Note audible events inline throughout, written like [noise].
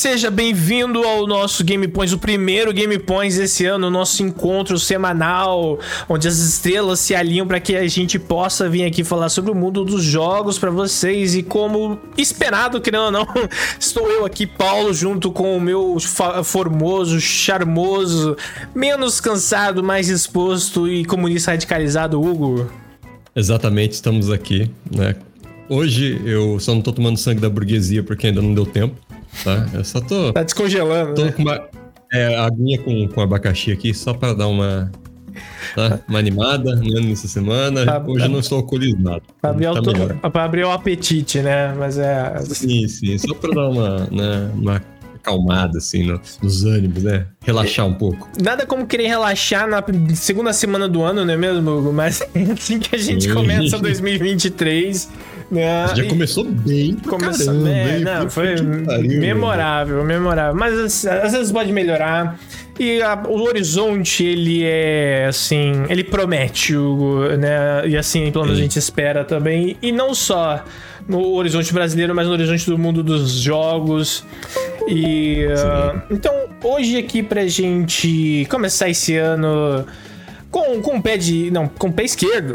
Seja bem-vindo ao nosso Game Points, o primeiro Game Points esse ano, o nosso encontro semanal, onde as estrelas se alinham para que a gente possa vir aqui falar sobre o mundo dos jogos para vocês. E como esperado, querendo ou não, [laughs] estou eu aqui, Paulo, junto com o meu formoso, charmoso, menos cansado, mais disposto e comunista radicalizado Hugo. Exatamente, estamos aqui, né? Hoje eu só não tô tomando sangue da burguesia porque ainda não deu tempo tá? Eu só tô. Tá descongelando. Tô né? com uma é, aguinha com, com abacaxi aqui, só pra dar uma. Tá? Uma animada né, nessa semana. Pra, Hoje eu não estou alcoolizado. Pra abrir, tá pra abrir o apetite, né? Mas é. Sim, sim. Só pra dar uma, né, uma acalmada, assim, no, nos ânimos, né? Relaxar um pouco. Nada como querer relaxar na segunda semana do ano, não é mesmo? Mas [laughs] é assim que a gente começa 2023. Né? Já começou bem Começou caramba, bem, não, foi pariu, memorável, memorável. Mas às vezes pode melhorar. E a, o horizonte, ele é assim, ele promete, Hugo, né? E assim, pelo menos a gente espera também. E não só no horizonte brasileiro, mas no horizonte do mundo dos jogos. E uh, então, hoje aqui pra gente começar esse ano com, com o pé de. Não, com o pé esquerdo.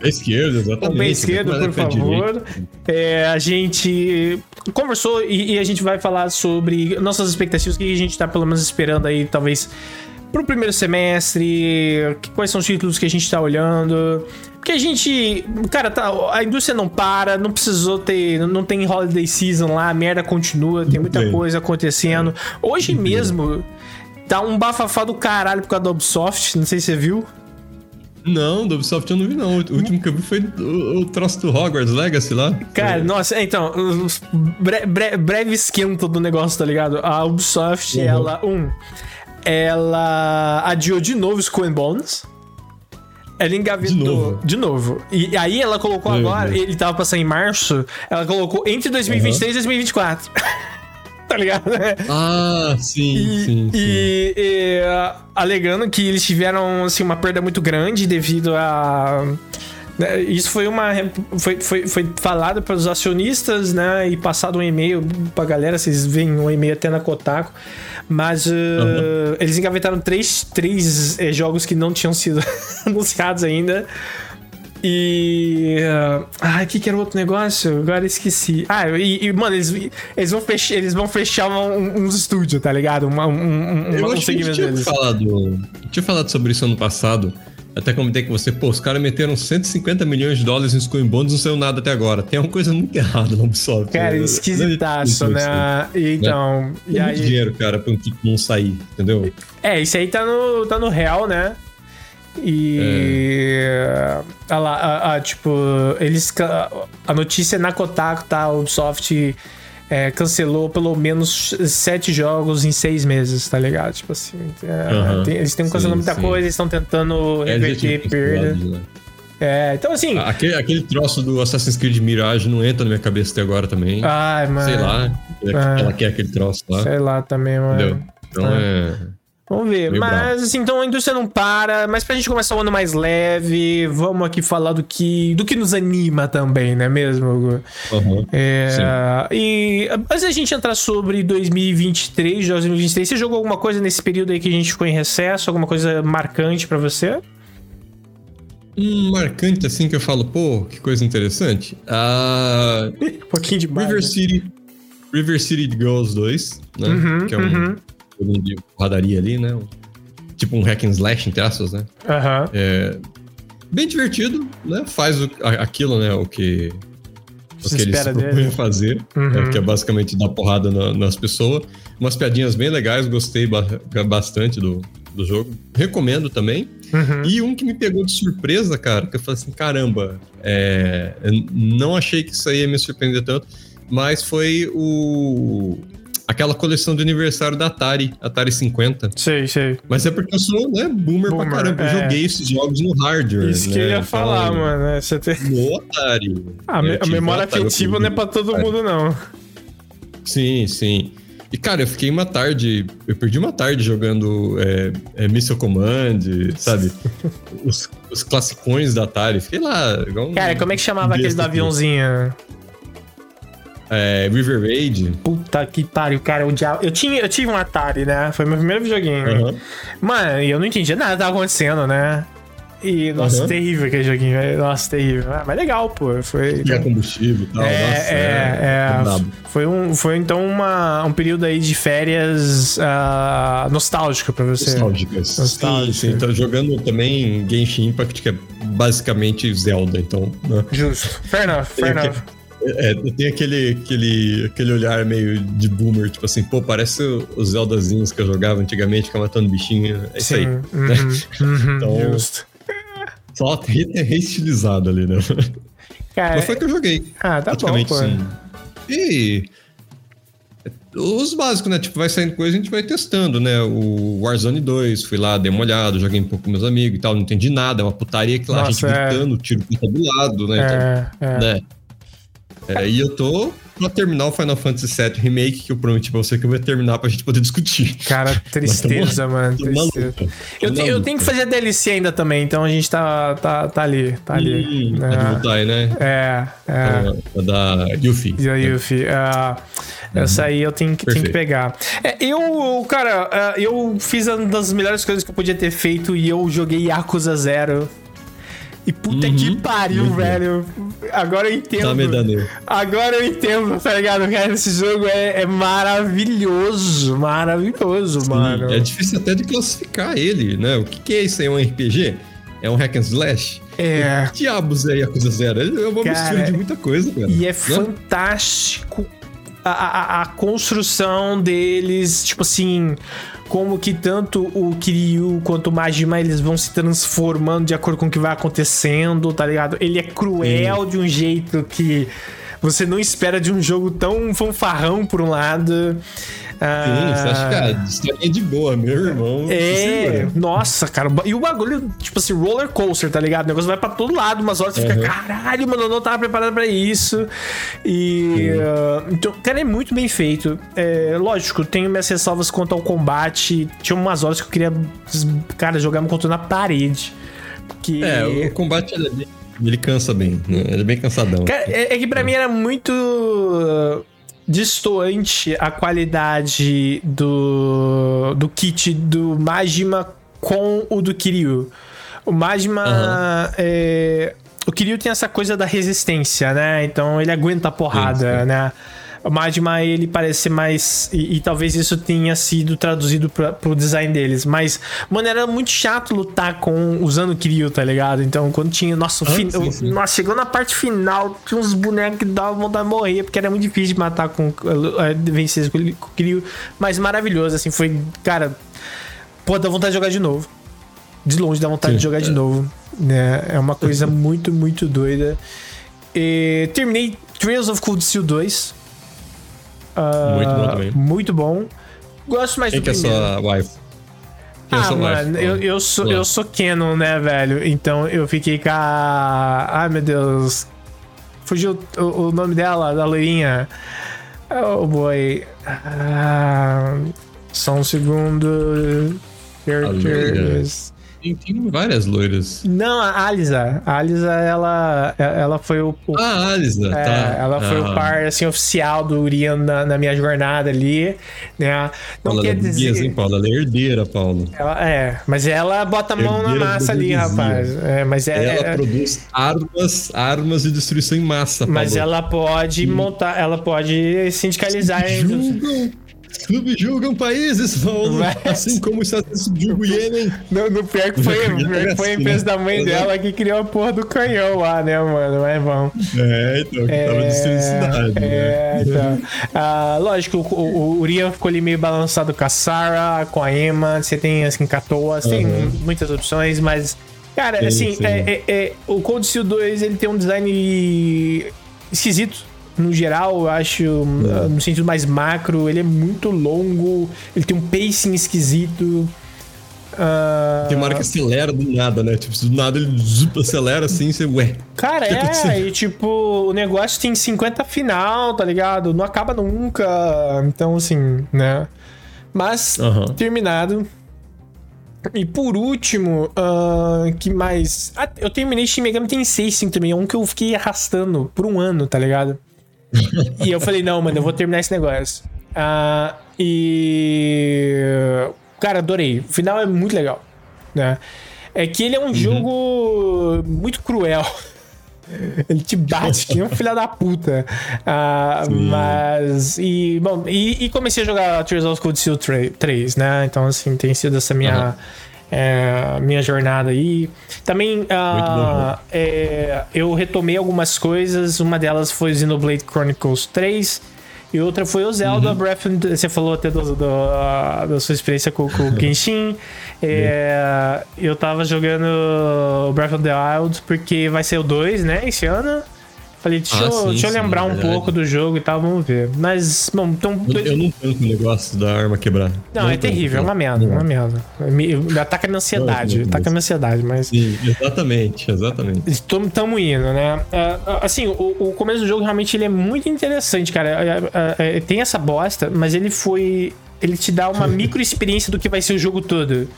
Pé esquerdo, exatamente. Com o pé esquerdo, por favor. É, a gente conversou e, e, a gente vai falar sobre nossas expectativas, o que a gente tá pelo menos esperando aí, talvez, pro primeiro semestre, quais são os títulos que a gente tá olhando. Porque a gente. Cara, tá, a indústria não para, não precisou ter. Não tem holiday season lá, a merda continua, tem muita coisa acontecendo. Hoje mesmo, tá um bafafá do caralho por causa da Ubisoft, não sei se você viu. Não, do Ubisoft eu não vi, não. O último que eu vi foi o, o troço do Hogwarts Legacy lá. Cara, nossa, então, bre, bre, breve esquenta do negócio, tá ligado? A Ubisoft, uhum. ela, um, ela adiou de novo Skull and Bones. Ela engavetou. De novo. De novo. E aí ela colocou Meu agora, Deus. ele tava passando em março, ela colocou entre 2023 uhum. e 2024. [laughs] tá ligado? Ah, sim, e, sim, e, e alegando que eles tiveram assim, uma perda muito grande devido a. Né, isso foi uma. Foi, foi, foi falado para os acionistas, né? E passado um e-mail pra galera, vocês veem um e-mail até na Kotaku. Mas uh, uhum. eles engavetaram três, três eh, jogos que não tinham sido [laughs] anunciados ainda. E. Uh, ah, o que, que era o outro negócio? Agora esqueci. Ah, e, e mano, eles, eles, vão fechar, eles vão fechar um, uns estúdios, tá ligado? Uma, um, um, Eu um que tinha falado, tinha falado sobre isso ano passado. Até comentei com você, pô, os caras meteram 150 milhões de dólares em Skull Bones, não saiu nada até agora. Tem uma coisa muito [laughs] errada no Ubisoft. Cara, né? esquisitaço, né? Então. Né? E aí... dinheiro, cara, pra um tipo não sair, entendeu? É, isso aí tá no, tá no real, né? E. É. A, a, tipo, eles. A notícia na Kotaku, tá? Ubisoft é, cancelou pelo menos sete jogos em seis meses, tá ligado? Tipo assim. É, tem, eles têm cancelando muita sim. coisa, eles estão tentando é, reverter perda. Né? É, então assim. Aquele, aquele troço do Assassin's Creed Mirage não entra na minha cabeça até agora também. Ai, mano. Sei lá. Ela quer aquele troço lá. Sei lá também, mano. Entendeu? Então é. é Vamos ver. Meio mas, bravo. assim, então a indústria não para. Mas pra gente começar o ano mais leve, vamos aqui falar do que, do que nos anima também, não é mesmo? Uhum. É, e antes da gente entrar sobre 2023, 2023, você jogou alguma coisa nesse período aí que a gente ficou em recesso? Alguma coisa marcante para você? Um marcante, assim, que eu falo, pô, que coisa interessante. Uh, [laughs] um pouquinho de River né? City. River City Girls 2, né? Uhum, que é um. Uhum de porradaria ali, né? Tipo um hack and slash, entre aspas, né? Aham. Uhum. É, bem divertido, né? Faz o, aquilo, né? O que, o que eles propõem fazer, uhum. é, que é basicamente dar porrada na, nas pessoas. Umas piadinhas bem legais, gostei ba bastante do, do jogo. Recomendo também. Uhum. E um que me pegou de surpresa, cara, que eu falei assim, caramba, é, não achei que isso aí ia me surpreender tanto, mas foi o aquela coleção de aniversário da Atari, Atari 50. Sei, sei. Mas é porque eu sou, né, boomer, boomer pra caramba. É. Eu joguei esses jogos no hardware. Isso né? que eu ia então, falar, mano. Né? Você tem... No Atari. Ah, a memória afetiva não é pra todo mundo, não. Sim, sim. E, cara, eu fiquei uma tarde. Eu perdi uma tarde jogando é, é, Missile Command, sabe? [laughs] os, os classicões da Atari. Fiquei lá. Um cara, como é que chamava aquele do aviãozinho? É, River Raid. Puta que pariu, cara. Eu, eu, tinha, eu tive um Atari, né? Foi meu primeiro videogame. Uhum. Mano, eu não entendia nada que tava acontecendo, né? E, nossa, uhum. terrível aquele joguinho. Nossa, terrível. Ah, mas legal, pô. Foi. Tinha combustível e tal. É, nossa, é, é, é foi, um, foi então uma, um período aí de férias uh, nostálgico pra você. Nostálgicas. Nostálgico. Sim, sim. Então, jogando também Genshin Impact, que é basicamente Zelda, então. Né? Justo. Fair enough, fair enough. É, tem aquele, aquele, aquele olhar meio de boomer, tipo assim, pô, parece os Zeldazinhos que eu jogava antigamente, ficava matando bichinho. É isso Sim. aí. Uhum, né? uhum, então, justo. Só reestilizado ali, né? Cara, Mas foi que eu joguei. Ah, tá bom, pô. Sim. E os básicos, né? Tipo, vai saindo coisa, a gente vai testando, né? O Warzone 2, fui lá, dei uma olhada, joguei um pouco com meus amigos e tal, não entendi nada, é uma putaria que lá Nossa, a gente é... gritando, tiro pra todo lado, né? É, então, é. né? É, e eu tô pra terminar o Final Fantasy VII Remake, que eu prometi pra você que eu vou terminar pra gente poder discutir. Cara, tristeza, mano. Tristeza. Eu, te, eu tenho que fazer a DLC ainda também, então a gente tá, tá, tá ali. Tá ali. Hum, é. A Voltai, né? É. é. A da Yuffie. Da Yuffie. Uh, essa aí eu tenho que, tenho que pegar. É, eu, cara, eu fiz uma das melhores coisas que eu podia ter feito e eu joguei Yakuza Zero e puta uhum, que pariu, uhum. velho. Agora eu entendo. Tá Agora eu entendo, tá ligado? Cara, esse jogo é, é maravilhoso. Maravilhoso, Sim, mano. É difícil até de classificar ele, né? O que, que é isso aí? É um RPG? É um hack and slash? É. Que diabos é Yakuza Zero? É uma cara, mistura de muita coisa, cara. E é né? fantástico a, a, a construção deles, tipo assim como que tanto o Kiryu quanto o Majima eles vão se transformando de acordo com o que vai acontecendo, tá ligado? Ele é cruel Sim. de um jeito que você não espera de um jogo tão fanfarrão por um lado. Sim, você acha que a ah. história é de boa, meu irmão. É, nossa, cara. E o bagulho, tipo assim, roller coaster, tá ligado? O negócio vai pra todo lado, umas horas você uhum. fica, caralho, mano, eu não tava preparado pra isso. E. Uh, então, cara, é muito bem feito. É, lógico, tenho minhas ressalvas quanto ao combate. Tinha umas horas que eu queria, cara, jogar meu controle na parede. Que... É, o combate é bem, ele cansa bem, né? Ele é bem cansadão. É, é que pra mim era muito distoante a qualidade do, do kit do Majima com o do Kiryu. O Majima. Uhum. É, o Kiryu tem essa coisa da resistência, né? Então ele aguenta a porrada, sim, sim. né? O Magma, ele parece mais. E, e, talvez isso tenha sido traduzido pra, pro design deles. Mas, mano, era muito chato lutar com usando o Kiryu, tá ligado? Então, quando tinha. Nossa, ah, fin... sim, sim. nossa chegou na parte final, tinha uns bonecos que davam vontade de morrer, porque era muito difícil de matar com. Uh, vencer com o Kiryu. Mas maravilhoso, assim, foi. Cara, pô, dá vontade de jogar de novo. De longe dá vontade sim, de jogar é. de novo. Né? É uma coisa [laughs] muito, muito doida. E terminei Trails of Cold Steel 2. Uh, muito bom também. Muito bom. Gosto mais Quem do que primeiro. é sua wife? Quem é ah, mano, eu, eu, sou, eu sou Canon, né, velho? Então eu fiquei com a. Ai, meu Deus. Fugiu o, o nome dela, da loirinha. Oh, boy. Ah, só um segundo. Characters. Tem, tem várias loiras. Não, a Alisa. A Alisa, ela, ela foi o. o ah, Alisa, é, tá. Ela foi ah. o par assim, oficial do Urian na, na, minha jornada ali. Né? Não Paula, quer dizer. Dias, hein, Paula? Ela é herdeira, Paulo. Ela, é, mas ela bota a mão herdeira na massa ali, rapaz. É, mas é, ela é, produz armas, armas de destruição em massa, Paulo. Mas ela pode montar, ela pode sindicalizar. Julgam subjugam países, Paulo. Mas... Assim como os Estados Unidos subjugam o Iêmen. No, no pior que foi, pior que foi a empresa da mãe dela que criou a porra do canhão lá, né, mano? Mas bom. É, então, que é, tava destruindo cidade. É, né? então. Ah, lógico, o, o Urian ficou ali meio balançado com a Sarah, com a Emma. Você tem, assim, Katoa, uhum. tem muitas opções, mas. Cara, sim, assim, sim. É, é, é, o Cold Steel 2 ele tem um design esquisito no geral, eu acho, é. no sentido mais macro, ele é muito longo, ele tem um pacing esquisito. Uh... Tem uma hora que acelera do nada, né? Tipo, do nada ele zup, acelera assim, você, ué. Cara, tá é, e tipo, o negócio tem 50 final, tá ligado? Não acaba nunca. Então, assim, né? Mas, terminado. E por último, uh, que mais? Ah, eu terminei Shin Megami Tensei 5 também, é um que eu fiquei arrastando por um ano, tá ligado? E eu falei, não, mano, eu vou terminar esse negócio. Uh, e. Cara, adorei. O final é muito legal. Né? É que ele é um uhum. jogo muito cruel. [laughs] Ele te bate, que é um filho da puta. Uh, mas. E, bom, e, e, comecei a jogar Tears of Cold Steel 3, né? Então, assim, tem sido essa minha. Uhum. É, minha jornada aí. Também uh, é, eu retomei algumas coisas. Uma delas foi Xenoblade Chronicles 3. E outra foi o Zelda uhum. Breath of the... Você falou até do, do, do, da sua experiência com, com o [laughs] Genshin. é, eu tava jogando Breath of the Wild porque vai ser o 2, né, esse ano. Falei, deixa, ah, eu, sim, deixa eu lembrar sim, um pouco do jogo e tal, vamos ver. Mas, bom, então. Eu, eu não tanto o negócio da arma quebrar. Não, não é terrível, é uma merda, não. uma merda. Me, ataca minha ansiedade, não, ataca minha ansiedade, mas. Sim, exatamente, exatamente. Estamos tamo indo, né? Uh, assim, o, o, começo do jogo realmente ele é muito interessante, cara. Uh, tem essa bosta, mas ele foi. Ele te dá uma [laughs] micro experiência do que vai ser o jogo todo.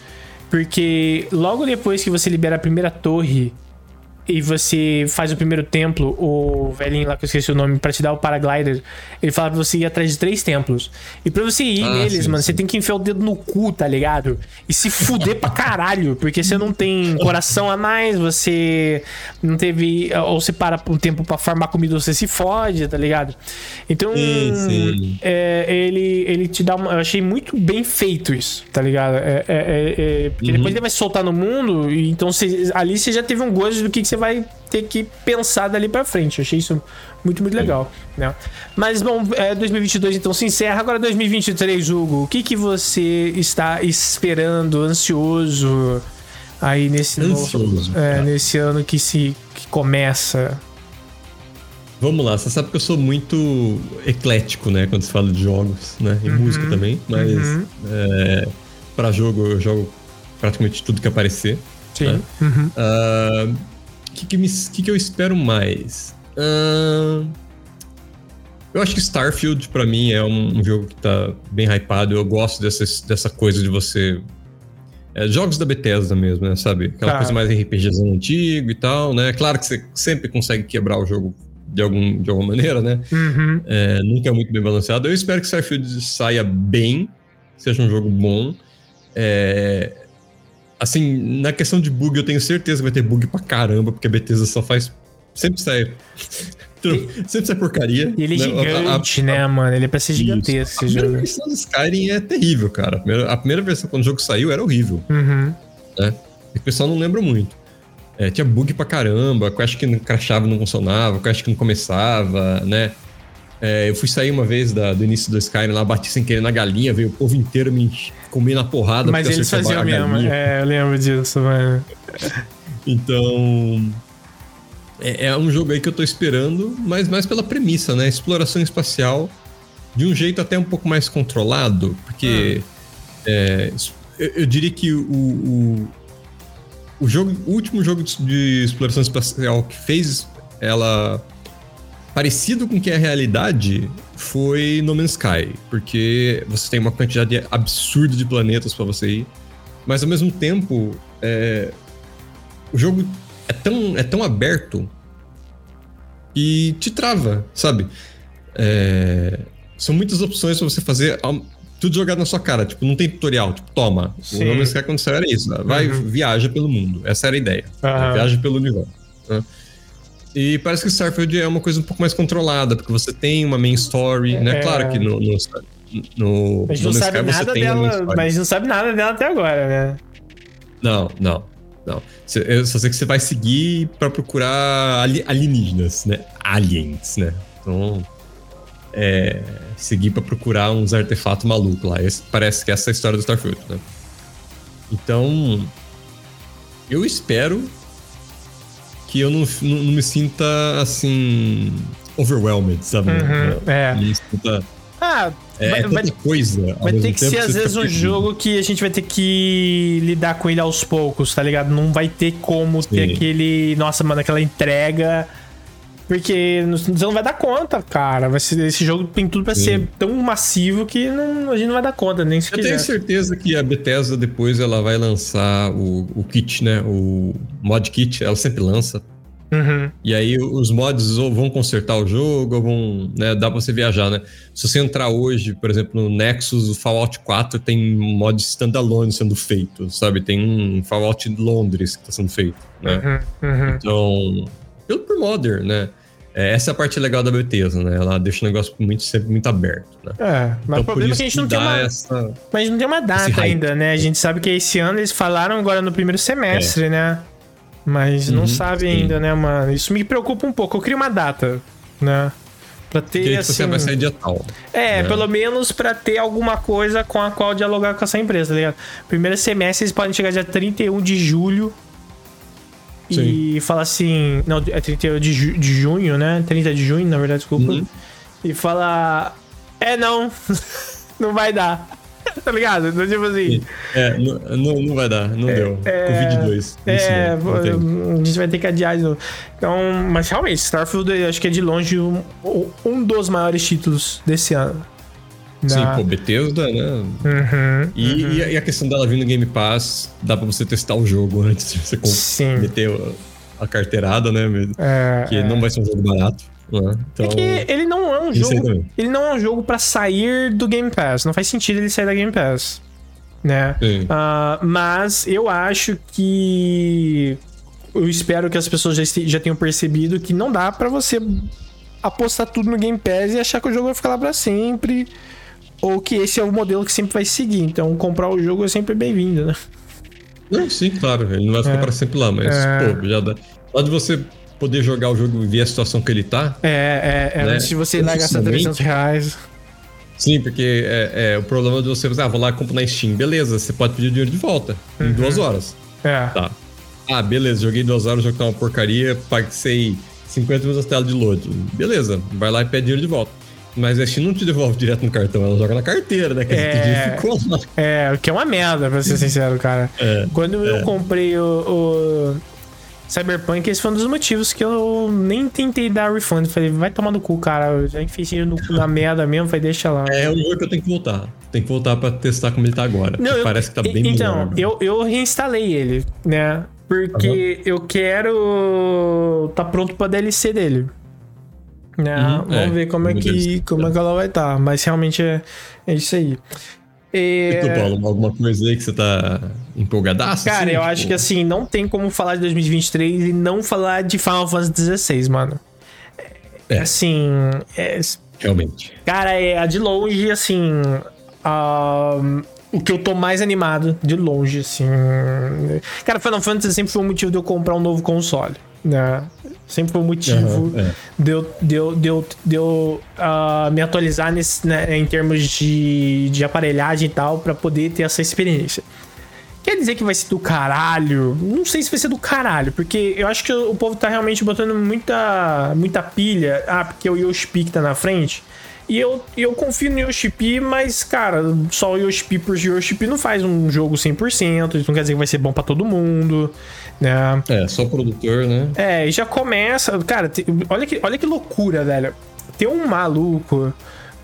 Porque logo depois que você libera a primeira torre e você faz o primeiro templo, o velhinho lá que eu esqueci o nome, pra te dar o paraglider, ele fala pra você ir atrás de três templos. E pra você ir ah, neles, sim, mano, sim. você tem que enfiar o dedo no cu, tá ligado? E se fuder pra caralho, porque você não tem coração a mais, você não teve. Ou você para um tempo pra farmar comida, você se fode, tá ligado? Então, sim, é, ele, ele te dá uma. Eu achei muito bem feito isso, tá ligado? É, é, é, é porque uhum. depois ele vai soltar no mundo, então você, ali você já teve um gosto do que, que você vai ter que pensar dali para frente. Eu achei isso muito, muito legal, né? Mas, bom, é, 2022 então se encerra. Agora 2023, Hugo, o que, que você está esperando, ansioso aí nesse ansioso, novo, é, nesse ano que se que começa? Vamos lá, você sabe que eu sou muito eclético, né? Quando se fala de jogos, né? E uhum, música também, mas uhum. é, para jogo eu jogo praticamente tudo que aparecer. Sim. Né? Uhum. Uh, que, que, me, que, que eu espero mais? Uh, eu acho que Starfield, para mim, é um, um, jogo que tá bem hypado. Eu gosto dessa, dessa coisa de você. É, jogos da Bethesda mesmo, né? Sabe? Aquela tá. coisa mais RPGzão antigo e tal, né? Claro que você sempre consegue quebrar o jogo de, algum, de alguma maneira, né? Uhum. É, nunca é muito bem balanceado. Eu espero que Starfield saia bem, seja um jogo bom. É, Assim, na questão de bug, eu tenho certeza que vai ter bug pra caramba, porque a Bethesda só faz. Sempre sai. [laughs] sempre sai porcaria. E ele é né? gigante, a, a, né, mano? Ele é pra ser gigantesco. A primeira versão do Skyrim é terrível, cara. A primeira, a primeira, versão, quando o jogo saiu, era horrível. Uhum. Né? E o pessoal não lembra muito. É, tinha bug pra caramba, quest que crashava não funcionava, quest que não começava, né? É, eu fui sair uma vez da, do início do Skyrim lá, bati sem querer na galinha, veio o povo inteiro me comer na porrada. Mas eles faziam mesmo, é, eu lembro disso, mano. Então. É, é, um jogo aí que eu tô esperando, mas mais pela premissa, né? Exploração espacial de um jeito até um pouco mais controlado, porque hum. é, eu, eu, diria que o, o, o, jogo, o último jogo de, de exploração espacial que fez ela parecido com o que é a realidade foi No Man's Sky, porque você tem uma quantidade absurda de planetas para você ir, mas ao mesmo tempo é, o jogo é tão, é tão aberto e te trava, sabe? É, são muitas opções para você fazer tudo jogado na sua cara, tipo, não tem tutorial, tipo, toma. Sim. O No Man's Sky quando saiu era isso, vai, uhum. viaja pelo mundo, essa era a ideia, uhum. viaja pelo universo. Né? E parece que Starfield é uma coisa um pouco mais controlada, porque você tem uma main story, né? É... Claro que no, no, no, a gente não sabe Sky nada dela, mas a gente não sabe nada dela até agora, né? Não, não, não. Eu só sei que você vai seguir para procurar alienígenas, né? Aliens, né? Então, é, seguir para procurar uns artefatos malucos lá. Esse, parece que essa é a história do Starfield, né? Então, eu espero que eu não, não, não me sinta assim. overwhelmed, sabe? Uhum, é. Me sinta. Ah, é, vai, é tanta vai, coisa. Vai ter que ser, às vezes, um jogo que a gente vai ter que lidar com ele aos poucos, tá ligado? Não vai ter como Sim. ter aquele. Nossa, mano, aquela entrega porque você não vai dar conta, cara. Vai ser, esse jogo tem tudo pra Sim. ser tão massivo que não, a gente não vai dar conta, nem se Eu quiser. tenho certeza que a Bethesda depois ela vai lançar o, o kit, né? O mod kit, ela sempre lança. Uhum. E aí os mods ou vão consertar o jogo, ou vão. Né, dá pra você viajar, né? Se você entrar hoje, por exemplo, no Nexus, o Fallout 4 tem mod standalone sendo feito, sabe? Tem um Fallout Londres que tá sendo feito, né? Uhum, uhum. Então, pelo por modder, né? É, essa é a parte legal da Bethesda, né? Ela deixa o negócio muito, sempre muito aberto, né? É, mas então, o problema é que a gente não tem uma... Essa... Mas não tem uma data ainda, né? A gente sabe que esse ano eles falaram agora no primeiro semestre, é. né? Mas uhum, não sabe sim. ainda, né, mano? Isso me preocupa um pouco. Eu queria uma data, né? Pra ter, que assim... Você vai sair dia tal. É, né? pelo menos pra ter alguma coisa com a qual dialogar com essa empresa, tá ligado? Primeiro semestre eles podem chegar dia 31 de julho Sim. e falar assim... Não, é 31 de, ju de junho, né? 30 de junho, na verdade, desculpa. Uhum. E falar... É, não. [laughs] não vai dar. [laughs] tá ligado? Então, tipo assim. É, não, não, vai dar, não é, deu. É, Covid-2. É, a gente vai ter que adiar de novo. Então, mas realmente, Starfield acho que é de longe um, um dos maiores títulos desse ano. Sim, pô, Bethesda, né? Uhum, e, uhum. e, a questão dela vir no Game Pass, dá pra você testar o jogo [laughs] antes de você Sim. meter a carteirada, né? É, que é. não vai ser um jogo barato. Né? Então, é que ele não é um jogo. Ele não é um jogo para sair do Game Pass. Não faz sentido ele sair da Game Pass. Né? Uh, mas eu acho que. Eu espero que as pessoas já, já tenham percebido que não dá para você apostar tudo no Game Pass e achar que o jogo vai ficar lá pra sempre. Ou que esse é o modelo que sempre vai seguir. Então, comprar o jogo é sempre bem-vindo, né? Não, sim, claro. Ele não vai ficar é. pra sempre lá, mas, é. pô, já dá. Pode você poder jogar o jogo e ver a situação que ele tá. É, é, é. Né? Se você ir lá gastar 300 reais. Sim, porque é, é, o problema de você, ah, vou lá e compro na Steam. Beleza, você pode pedir o dinheiro de volta uhum. em duas horas. É. Tá. Ah, beleza, joguei duas horas, o jogo tá uma porcaria, paguei 50 minutos da tela de load. Beleza, vai lá e pede dinheiro de volta. Mas a Steam não te devolve direto no cartão, ela joga na carteira, né? Que é, ficou lá. É, o que é uma merda, pra ser sincero, cara. É, Quando eu é. comprei o, o Cyberpunk, esse foi um dos motivos que eu nem tentei dar refund. Falei, vai tomar no cu, cara. Eu já enfiei no, na merda mesmo, vai deixa lá. É um jogo que eu tenho que voltar. Tem que voltar pra testar como ele tá agora. Não, eu, parece que tá bem Então, melhor, eu, eu reinstalei ele, né? Porque uhum. eu quero tá pronto pra DLC dele. Né? Uhum, Vamos é, ver como é, que, como é que ela vai estar. Tá. Mas realmente é, é isso aí. E tu, Paulo, alguma coisa aí que você tá empolgadaço? Cara, assim, eu tipo... acho que assim, não tem como falar de 2023 e não falar de Final Fantasy XVI, mano. É. Assim. É... Realmente. Cara, é de longe, assim. Uh, o que eu tô mais animado, de longe, assim. Cara, Final Fantasy sempre foi um motivo de eu comprar um novo console né? Sempre foi um motivo uhum, é. de eu, de eu, de eu, de eu uh, me atualizar nesse, né, em termos de, de aparelhagem e tal, para poder ter essa experiência. Quer dizer que vai ser do caralho? Não sei se vai ser do caralho, porque eu acho que o povo tá realmente botando muita, muita pilha. Ah, porque o Yoshi P que tá na frente. E eu, eu confio no Yoshi mas, cara, só o Yoshi por Yoshi não faz um jogo 100%, isso não quer dizer que vai ser bom para todo mundo, né? É, só produtor, né? É, e já começa. Cara, olha, que, olha que loucura, velho. Tem um maluco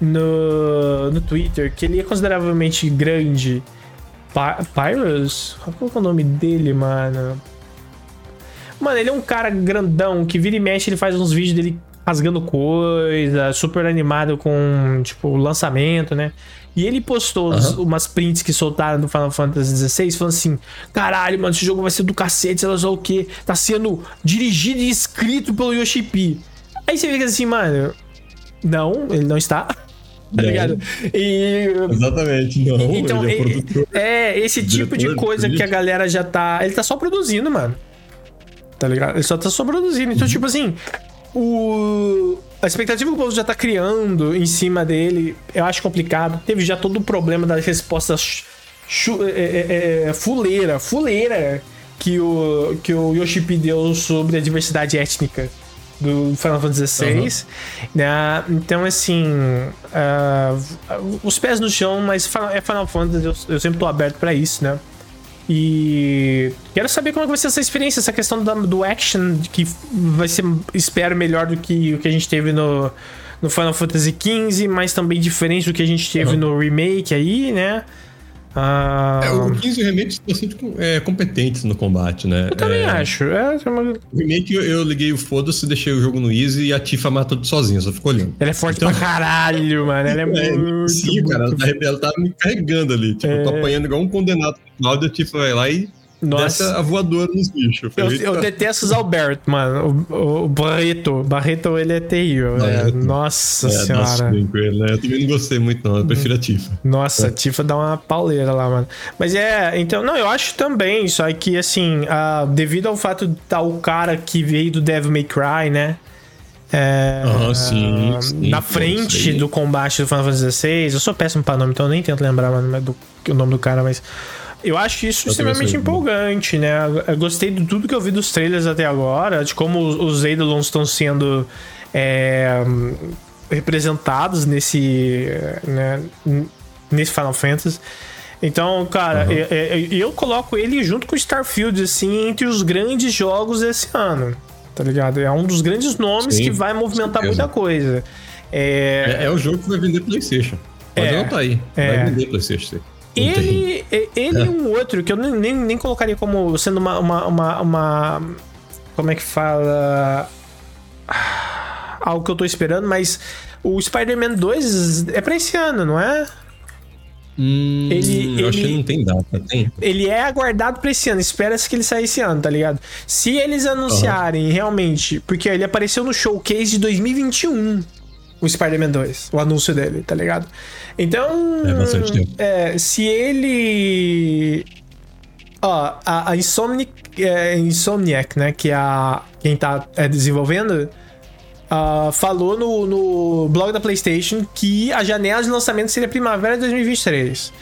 no, no Twitter que ele é consideravelmente grande. Pyrus? Qual é o nome dele, mano? Mano, ele é um cara grandão que vira e mexe, ele faz uns vídeos dele rasgando coisa, super animado com, tipo, lançamento, né? E ele postou uhum. umas prints que soltaram do Final Fantasy XVI, falando assim: caralho, mano, esse jogo vai ser do cacete, sei lá o que. Tá sendo dirigido e escrito pelo Yoshi P. Aí você fica assim, mano. Não, ele não está. [laughs] Tá ligado? E, Exatamente, não. Então, é, é, esse tipo de coisa que a galera já tá. Ele tá só produzindo, mano. Tá ligado? Ele só tá só produzindo. Então, uhum. tipo assim, o, a expectativa que o povo já tá criando em cima dele, eu acho complicado. Teve já todo o problema das respostas chu, é, é, é, fuleira, fuleira que o, que o Yoshipi deu sobre a diversidade étnica do Final Fantasy XVI. Uhum. Né? Então, assim, uh, os pés no chão, mas é Final Fantasy, eu, eu sempre tô aberto para isso, né? E quero saber como é vai ser essa experiência, essa questão do, do action, que vai ser, espero, melhor do que o que a gente teve no, no Final Fantasy XV, mas também diferente do que a gente teve uhum. no remake aí, né? Ah... É, o 15 e o remake são bastante é, competentes no combate, né? Eu também é... acho. É, uma... O remake eu, eu liguei o foda-se, deixei o jogo no easy e a Tifa mata tudo sozinha, só ficou olhando. Ela é forte então... pra caralho, mano. Ela é, [laughs] é muito. Sim, muito... cara, ela tá, ela tá me carregando ali. Tipo, eu tô é. apanhando igual um condenado no final, a Tifa vai lá e nossa. a voadora nos bichos. Eu, eu, detesto os Alberto, mano. O, o Barreto. Barreto, ele é terrível. É. Nossa é, senhora. Nossa, ele, né? Eu também não gostei muito, não. Eu prefiro a Tifa. Nossa, é. a Tifa dá uma pauleira lá, mano. Mas é, então, não, eu acho também. Só que, assim, uh, devido ao fato de estar tá o cara que veio do Devil May Cry, né? É, uhum, sim, sim, na frente do combate do Final Fantasy XVI. Eu sou péssimo pra nome, então eu nem tento lembrar mano, do, o nome do cara, mas eu acho isso eu extremamente empolgante, né? Eu gostei de tudo que eu vi dos trailers até agora, de como os Eidolons estão sendo é, representados nesse, né, nesse Final Fantasy. Então, cara, uhum. eu, eu, eu, coloco ele junto com Starfield, assim, entre os grandes jogos desse ano. Tá ligado? É um dos grandes nomes Sim, que vai movimentar muita coisa. É... É, é... o jogo que vai vender PlayStation. Pode é, anotar aí. Vai é. vender PlayStation. Ele, ele é um outro que eu nem, nem colocaria como sendo uma, uma, uma, uma. Como é que fala? Algo que eu tô esperando, mas o Spider-Man 2 é pra esse ano, não é? Hum, ele, eu acho que não tem data, tem? Ele é aguardado pra esse ano, espera-se que ele saia esse ano, tá ligado? Se eles anunciarem uhum. realmente, porque ele apareceu no showcase de 2021, o Spider-Man 2, o anúncio dele, tá ligado? Então, é bastante tempo. É, se ele. Ó, a, a Insomniac, é, Insomniac, né? Que é a, quem tá é, desenvolvendo. Uh, falou no, no blog da PlayStation que a janela de lançamento seria primavera de 2023.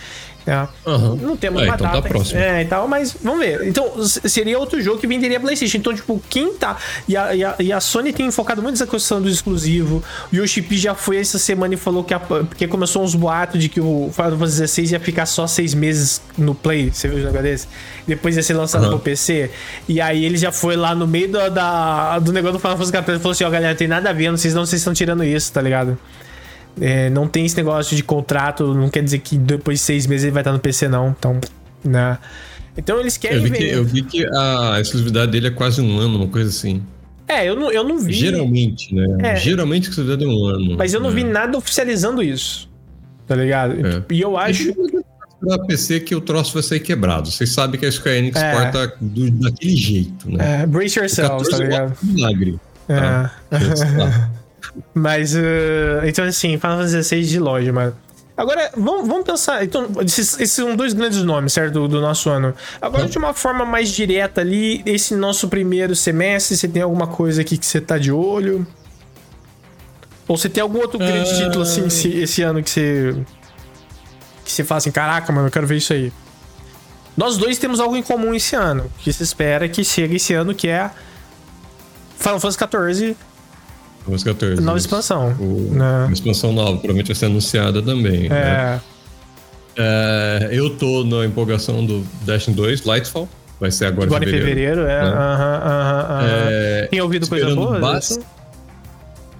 É. Uhum. Não temos é, uma então tá data. Tá é, e tal, mas vamos ver. Então, seria outro jogo que venderia PlayStation. Então, tipo, quem tá. E a, e a, e a Sony tem focado muito nessa questão do exclusivo. O Yoshi P já foi essa semana e falou que. A, porque começou uns boatos de que o Final Fantasy XVI ia ficar só seis meses no Play. Você viu o negócio desse? Depois ia ser lançado uhum. pro PC. E aí ele já foi lá no meio do, da, do negócio do Final Fantasy XIV e falou assim: ó, galera, tem nada a ver, vocês não vocês estão tirando isso, tá ligado? É, não tem esse negócio de contrato, não quer dizer que depois de seis meses ele vai estar no PC, não. Então, né? Então eles querem eu vi ver. Que, eu vi que a exclusividade dele é quase um ano, uma coisa assim. É, eu não, eu não vi. Geralmente, né? É. Geralmente a exclusividade é um ano. Mas eu não né? vi nada oficializando isso. Tá ligado? É. E eu acho. Pra PC que o troço vai sair quebrado. Vocês sabem que a Square Enix é. porta do, daquele jeito, né? É, brace yourselves, tá ligado? Milagre. É. Tá? [laughs] Mas, uh, então assim, Final Fantasy XVI de loja, mano. Agora, vamos, vamos pensar. Então, esses, esses, são dois grandes nomes, certo? Do, do, nosso ano. Agora, de uma forma mais direta ali, esse nosso primeiro semestre, você tem alguma coisa aqui que você tá de olho? Ou você tem algum outro grande uh... título assim esse, esse, ano que você. Que você fala assim, caraca, mano, eu quero ver isso aí. Nós dois temos algo em comum esse ano. Que se espera que chegue esse ano, que é Final Fantasy XIV Os 14. Nova expansão. O, né? Uma expansão nova, provavelmente vai ser anunciada também. É. Né? É, eu tô na empolgação do Destiny 2, Lightfall. Vai ser agora, agora em fevereiro. Agora em fevereiro, é. Né? Uh -huh, uh -huh, é tem ouvido coisa boa? Bas...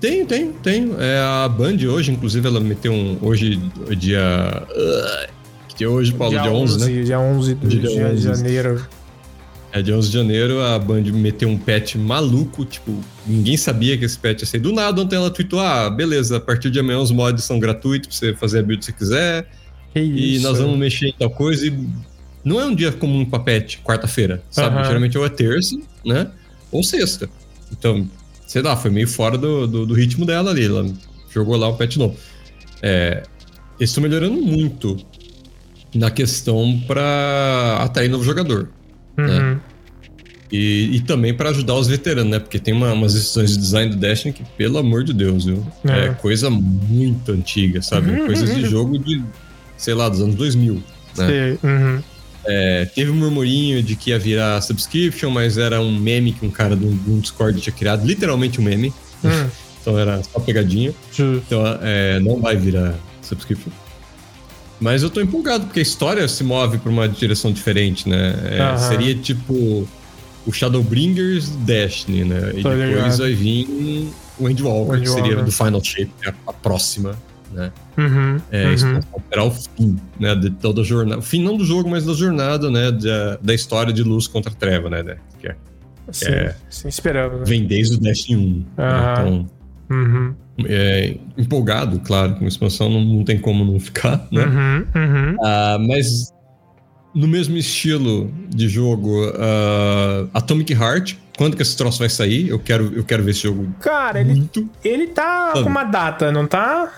Tem, tem, tem. É, a Band hoje, inclusive, ela meteu um. Hoje, dia. Uh, que hoje, Paulo? Dia, dia 11, 11, né? Dia 11 de, dia 11. janeiro. É, dia 11 de janeiro, a Band meteu um patch maluco, tipo, ninguém sabia que esse patch ia ser. Do nada, ontem ela tweetou, ah, beleza, a partir de amanhã os mods são gratuitos pra você fazer a build que você quiser. Que e isso? nós vamos mexer em tal coisa. E não é um dia comum pra patch, quarta-feira, sabe? Uhum. Geralmente ou é terça, né? Ou sexta. Então, sei lá, foi meio fora do, do, do ritmo dela ali. Ela jogou lá um patch novo. É, eles estão melhorando muito na questão para atrair novo jogador. Uhum. Né? E, e, também para ajudar os veteranos, né? Porque tem uma, umas decisões de design do Destiny que, pelo amor de Deus, viu? É, é coisa muito antiga, sabe? Uhum, Coisas de uhum. jogo de, sei lá, dos anos 2000, né? Uhum. É, teve um murmurinho de que ia virar subscription, mas era um meme que um cara do, um Discord tinha criado, literalmente um meme. Hum. [laughs] então era só pegadinha. Então é, não vai virar subscription. Mas eu tô empolgado, porque a história se move pra uma direção diferente, né? É, Seria tipo o Shadowbringers Destiny, né? E tô depois ligado. vai vir o Endwalker, que seria do Final Shape, a, a próxima. né? Uhum, é, uhum. esperar o fim, né? De toda a jornada. O fim não do jogo, mas da jornada, né? Da, da história de luz contra treva, né? né? Que é, sim, é, sim, esperava. Né? Vem desde o Destiny 1. Uhum. Né? Então, uhum. É, empolgado, claro, com a expansão não, não tem como não ficar, né? Uhum, uhum. Ah, mas no mesmo estilo de jogo, uh, Atomic Heart. Quando que esse troço vai sair? Eu quero, eu quero ver esse jogo. Cara, muito. ele, ele tá Sabe? com uma data, não tá?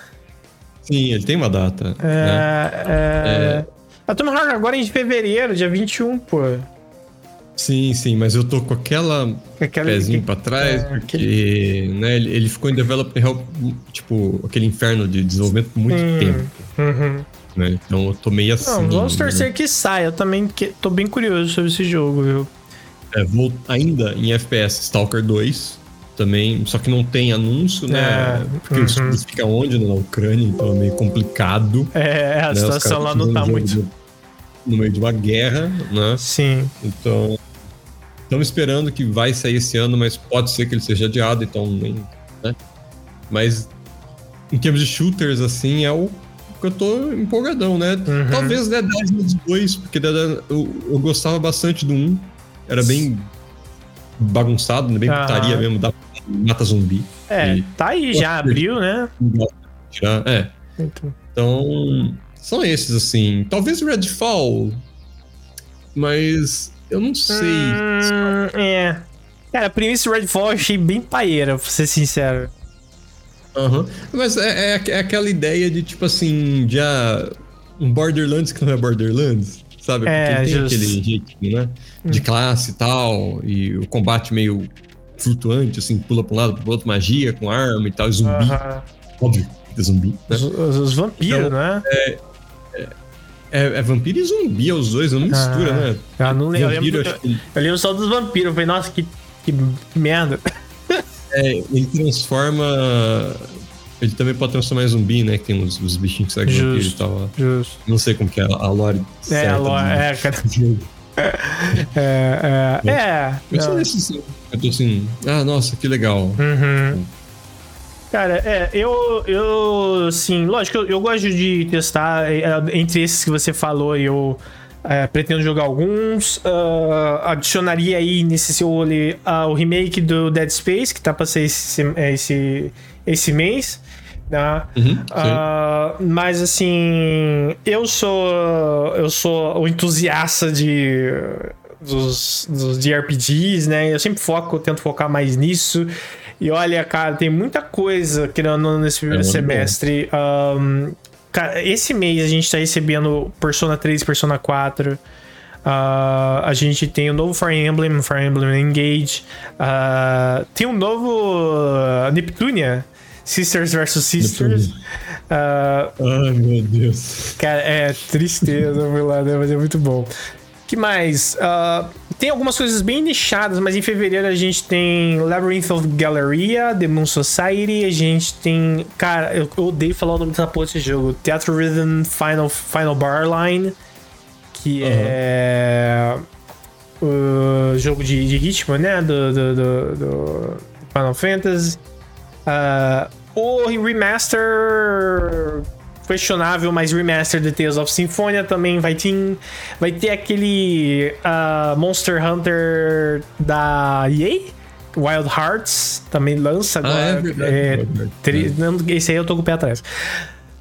Sim, ele tem uma data. É. Né? é... é... Atomic Heart agora é em fevereiro, dia 21, pô. Sim, sim, mas eu tô com aquela, aquela pezinho que... pra trás, é, porque aquele... né, ele, ele, ficou em Development Help, tipo, aquele inferno de desenvolvimento por muito hum, tempo. Uhum né? Então eu tô meio assim. Não, vamos torcer né? que saia. Eu também que, tô bem curioso sobre esse jogo, viu? É, vou ainda em FPS Stalker 2 também, só que não tem anúncio, né? É, Porque uhum. isso fica onde? Na Ucrânia, então é meio complicado. É, a né? situação lá não tá muito. No meio de uma guerra, né? Sim. Então. Estamos esperando que vai sair esse ano, mas pode ser que ele seja adiado, então nem. Né? Mas em termos de shooters, assim, é o porque eu tô empolgadão, né? Uhum. Talvez Dead Island 2, porque Dead eu, eu gostava bastante do 1. Era bem bagunçado, né? bem uhum. putaria mesmo, da mata zumbi. É, e... tá aí, já abriu, né? Já, é. Então. então, são esses, assim. Talvez Redfall, mas eu não sei. Hum, é. Cara, premissa Redfall eu achei bem paeira, pra ser sincero. Uhum. Mas é, é, é, aquela ideia de, tipo assim, já um Borderlands que não é Borderlands, sabe? Porque é, tem just... aquele jeitinho, né? De hum. classe e tal, e o combate meio flutuante, assim, pula pra um lado, pro outro, magia com arma e tal, zumbi. Uhum. Óbvio, é zumbi, né? Os, os vampiros, então, né? É, é, é, é, vampiro e zumbi, é os dois, não mistura, ah, né? Eu não lembro. Vampiro, eu, lembro, eu, eu lembro só dos vampiros. Eu falei, nossa, que, que merda. É, ele transforma. Ele também pode transformar em zumbi, né? Que tem os, os bichinhos que seguem vampiro e tal. Justo. Não sei como que é a lore. É, a lore, é, cara. é, [laughs] é, é. Eu sou desse, eu tô assim, ah, nossa, que legal. Uhum. Cara, é, eu, eu, sim, lógico, eu, eu gosto de testar, é, entre esses que você falou, eu é, pretendo jogar alguns. Uh, adicionaria aí nesse seu olho uh, o remake do Dead Space, que tá pra ser esse, esse, esse mês. Né? Uhum, uh, mas assim, eu sou eu sou o entusiasta de dos, dos de RPGs, né? Eu sempre foco, tento focar mais nisso. E olha, cara, tem muita coisa criando nesse primeiro é semestre. Um, Cara, esse mês a gente tá recebendo Persona 3 Persona 4. Uh, a gente tem o novo Fire Emblem, Fire Emblem Engage. Uh, tem um novo Neptunia, Sisters vs Sisters. Uh, Ai, meu Deus. Cara, é tristeza, lá, né? Mas é muito bom. Que mais? Uh, tem algumas coisas bem nichadas, mas em fevereiro a gente tem Labyrinth of Galleria, The Moon Society, a gente tem. Cara, eu, eu odeio falar o nome dessa porra desse jogo. Theater Rhythm Final, Final Bar Line, que uhum. é. O jogo de, de ritmo, né? Do, do, do, do Final Fantasy. Uh, o remaster questionável, mas remaster de Tales of Symphonia também vai ter, vai ter aquele uh, Monster Hunter da EA, Wild Hearts, também lança agora. Ah, é verdade. É, é. Esse aí eu tô com o pé atrás.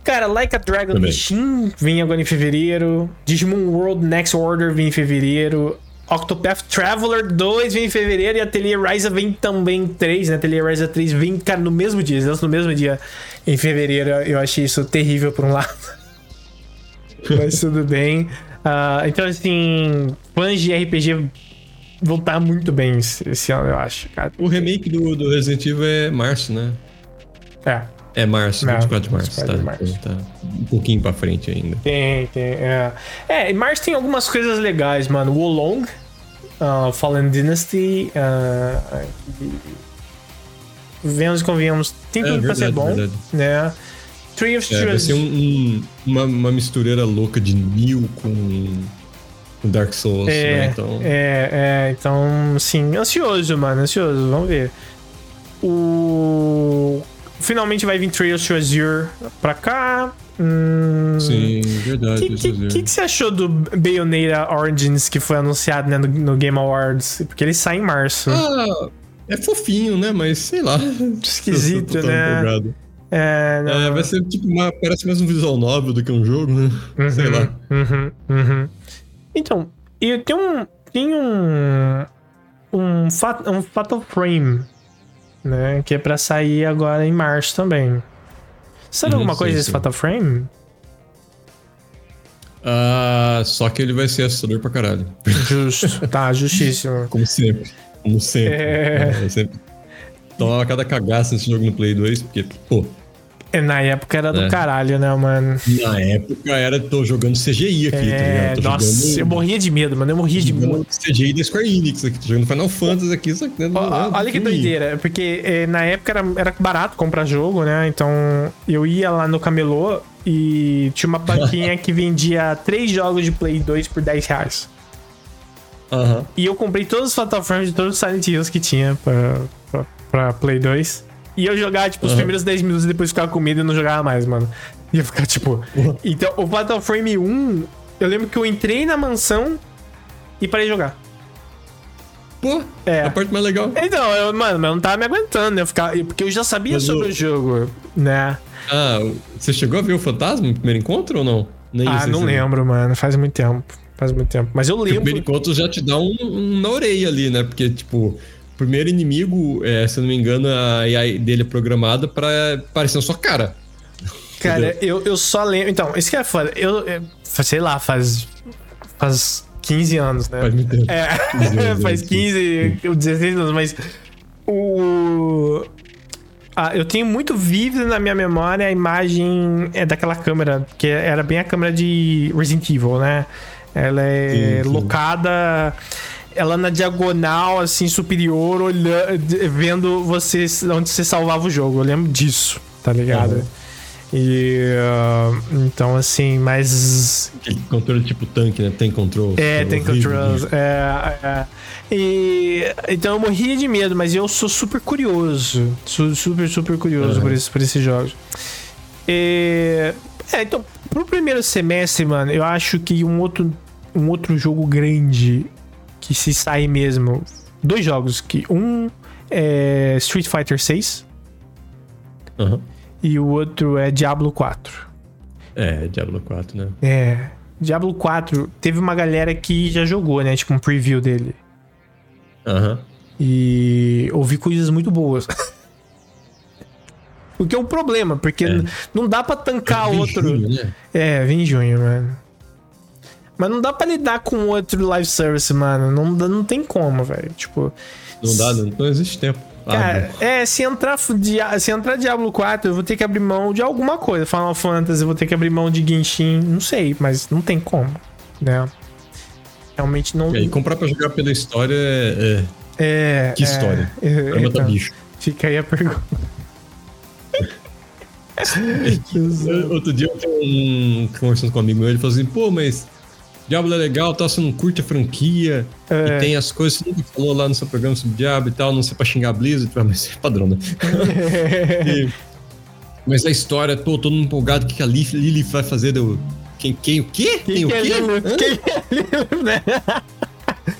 Cara, Like a Dragon também. Machine vem agora em fevereiro. Digimon World Next Order vem em fevereiro. Octopath Traveler 2 vem em fevereiro e Atelier Ryza vem também 3, né? Atelier Ryza 3 vem, cara, no mesmo dia, eles no mesmo dia em fevereiro. Eu achei isso terrível por um [laughs] lado. Mas tudo bem. Uh, então, assim, fãs de RPG vão estar muito bem esse ano, eu acho, cara. O remake do, do Resident Evil é março, né? É. É março, 24 de março. 24 tá, de março. Tá um pouquinho pra frente ainda. Tem, tem. É, é março tem algumas coisas legais, mano. Wolong, uh, Fallen Dynasty. Uh, Vemos e convenhamos. Tem é, tudo é, verdade, pra ser bom. Verdade. Né? Tree of é, Vai ser um, um, uma, uma mistureira louca de Neo com Dark Souls, é, né? Então... É, é, então, sim, ansioso, mano, ansioso, vamos ver. O finalmente vai vir Trails to Azure pra cá. Hum... Sim, verdade. O que, que, que, você achou do Bayonetta Origins que foi anunciado né, no, no, Game Awards? Porque ele sai em março. Ah, é fofinho, né? Mas sei lá. [laughs] Esquisito, né? Empolgado. É, não... é, vai ser tipo uma. Parece mais um visual novel do que um jogo, né? Uhum, sei lá. Uhum, uhum. Então, e tem um. Tem um. Um, fat, um Fatal Frame, né? Que é pra sair agora em março também. Sabe alguma coisa desse Fatal Frame? Ah, só que ele vai ser assustador pra caralho. Justo. [laughs] Tá, justíssimo. Como sempre. Como sempre. É... é sempre. Tomava cada cagaça nesse jogo no Play 2, porque, pô, na época era do é. caralho, né, mano? Na época era, tô jogando CGI aqui, tá é, tá Nossa, jogando, eu morria de medo, mano. Eu morria de medo. CGI da Square Enix aqui, tô jogando Final Fantasy aqui, só que. Olha, olha que doideira, porque é, na época era, era barato comprar jogo, né? Então eu ia lá no camelô e tinha uma plaquinha [laughs] que vendia três jogos de Play 2 por 10 reais. Uhum. E eu comprei todos os Fatal Frames de todos os Silent Hills que tinha pra, pra, pra Play 2. E eu jogar, tipo, os uhum. primeiros 10 minutos e depois ficar com medo e não jogava mais, mano. [laughs] Ia ficar, tipo. Uhum. [laughs] Então, o Fatal Frame 1, eu lembro que eu entrei na mansão e parei de jogar. Pô, é a parte mais legal. Então, eu, mano, eu não tava me aguentando, né? Eu ficar, porque eu já sabia mas sobre o... o jogo, né? Ah, você chegou a ver o fantasma no primeiro encontro ou não? Nem ah, não lembro, mano. Faz muito tempo. Faz muito tempo. Mas eu lembro. O primeiro encontro já te dá um, um na orelha ali, né? Porque, tipo, primeiro inimigo, é, se eu não me engano, a AI dele é programada pra aparecer na sua cara. Cara, eu, eu só lembro. Então, isso que é foda. Eu, eu sei lá, faz. Faz 15 anos, né? Faz muito tempo. É, 15 anos, faz [laughs] 15, 16 anos, mas. O. Ah, eu tenho muito vívido na minha memória a imagem é daquela câmera, que era bem a câmera de Resident Evil, né? Ela é sim, sim. locada ela na diagonal, assim, superior, olhando, vendo você onde você salvava o jogo. Eu lembro disso, tá ligado? Uhum. E. Uh, então, assim, mas. Controle tipo tanque, né? Tem controle. É, tem controls. É, é. E, então eu morria de medo, mas eu sou super curioso. Sou super, super curioso uhum. por, esse, por esses jogos. E, é, então, pro primeiro semestre, mano, eu acho que um outro, um outro jogo grande que se sair mesmo. Dois jogos, que um é Street Fighter 6 uhum. e o outro é Diablo 4. É, Diablo 4, né? É. Diablo 4 teve uma galera que já jogou, né? Tipo um preview dele. Aham. Uhum. E ouvi coisas muito boas. [laughs] o que é um problema, porque é. não dá pra tancar é outro. Junho, né? É, vem em junho, mano. Mas não dá pra lidar com outro live service, mano. Não, não tem como, velho. Tipo. Não dá, não, não existe tempo. Cara, é, se entrar, se entrar Diablo 4, eu vou ter que abrir mão de alguma coisa. Final Fantasy, eu vou ter que abrir mão de Genshin, não sei, mas não tem como, né? Realmente não. E aí, comprar pra jogar pela história é. É. Que história? É, é, então, bicho. Fica aí a pergunta. [laughs] Outro dia eu um conversando com um amigo meu, ele falou assim: pô, mas Diablo é legal, tal, você não curte a franquia. É. E tem as coisas que você nunca falou lá no seu programa sobre Diablo e tal, não sei pra xingar Blizzard, [laughs] mas é padrão, né? [laughs] e, mas a história, pô, todo mundo empolgado, o que, que a Lily vai fazer do. Quem, quem o quê? Quem, quem o quê? É quem é Lily, né? [laughs]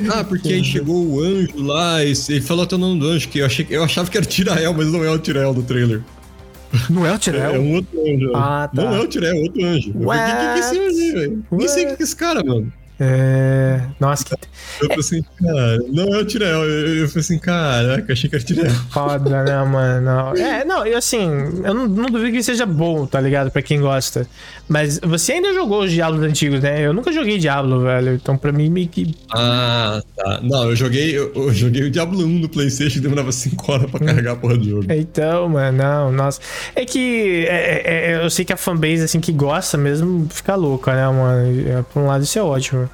Ah, porque aí chegou o anjo lá, e ele falou até o nome do anjo, que eu, achei, eu achava que era Tirael, mas não é o Tirael do trailer. Não é o Tirel? É um outro anjo. Ah, tá. Não é o Tirel, é outro anjo. Ué? O que, que, que é esse anjo, velho? Nem sei o que é esse cara, mano. É. Nossa, que. Eu falei assim, cara, não é o Tirel. Eu, eu falei assim, caraca, achei que era Tirel. [laughs] Foda, né, mano? É, não, e assim, eu não, não duvido que seja bom, tá ligado? Pra quem gosta. Mas você ainda jogou os Diablos antigos, né? Eu nunca joguei Diablo, velho. Então pra mim meio que. Ah, tá. Não, eu joguei, eu, eu joguei o Diablo 1 no PlayStation e demorava 5 horas pra carregar a porra do jogo. Então, mano, não, nossa. É que é, é, é eu sei que a fanbase, assim, que gosta mesmo, fica louca, né, mano? É, por um lado, isso é ótimo.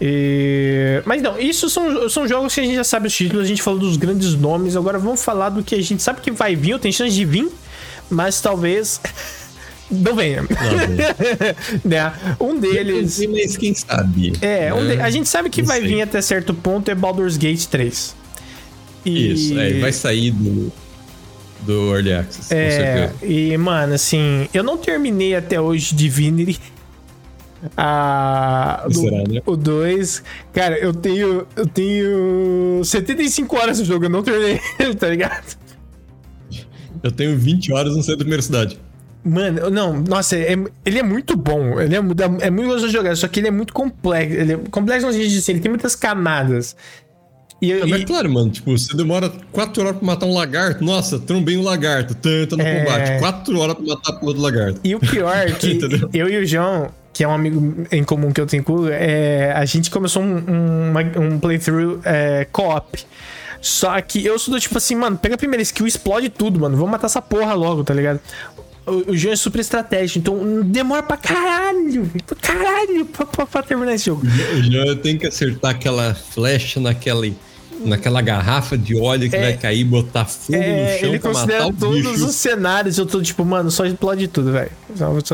E... Mas não, isso são, são jogos que a gente já sabe os títulos, a gente falou dos grandes nomes, agora vamos falar do que a gente sabe que vai vir, ou tem chance de vir, mas talvez [laughs] não venha. Não, [laughs] né? Um deles. Mas quem sabe? É, um de... a gente sabe que não vai sei. vir até certo ponto é Baldur's Gate 3. E... Isso, é, vai sair do. do Early Access. É, e, mano, assim, eu não terminei até hoje Divinity. Será, né? O 2. Cara, eu tenho. Eu tenho 75 horas no jogo, eu não terminei, tá ligado? Eu tenho 20 horas no centro da universidade. Mano, não, nossa, é, ele é muito bom. Ele é, é muito gostoso de jogar, só que ele é muito complexo. Ele é complexo no sentido de assim, ele tem muitas camadas. E, é, e... claro, mano, tipo, você demora 4 horas pra matar um lagarto. Nossa, trombei um lagarto, tanto no é... combate. 4 horas pra matar a porra do lagarto. E o pior é [laughs] que eu e o João, que é um amigo em comum que eu tenho com é, a gente começou um, um, um playthrough é, co-op. Só que eu sou do tipo assim, mano, pega a primeira skill explode tudo, mano. Vamos matar essa porra logo, tá ligado? o, João é super estratégico, então demora pra caralho, pra caralho pra, pra, pra terminar esse jogo. O João tem que acertar aquela flecha naquela, naquela garrafa de óleo que é, vai cair, botar fogo é, no chão ele pra considera matar o todos bicho. os cenários, eu tô tipo, mano, só explode tudo, velho.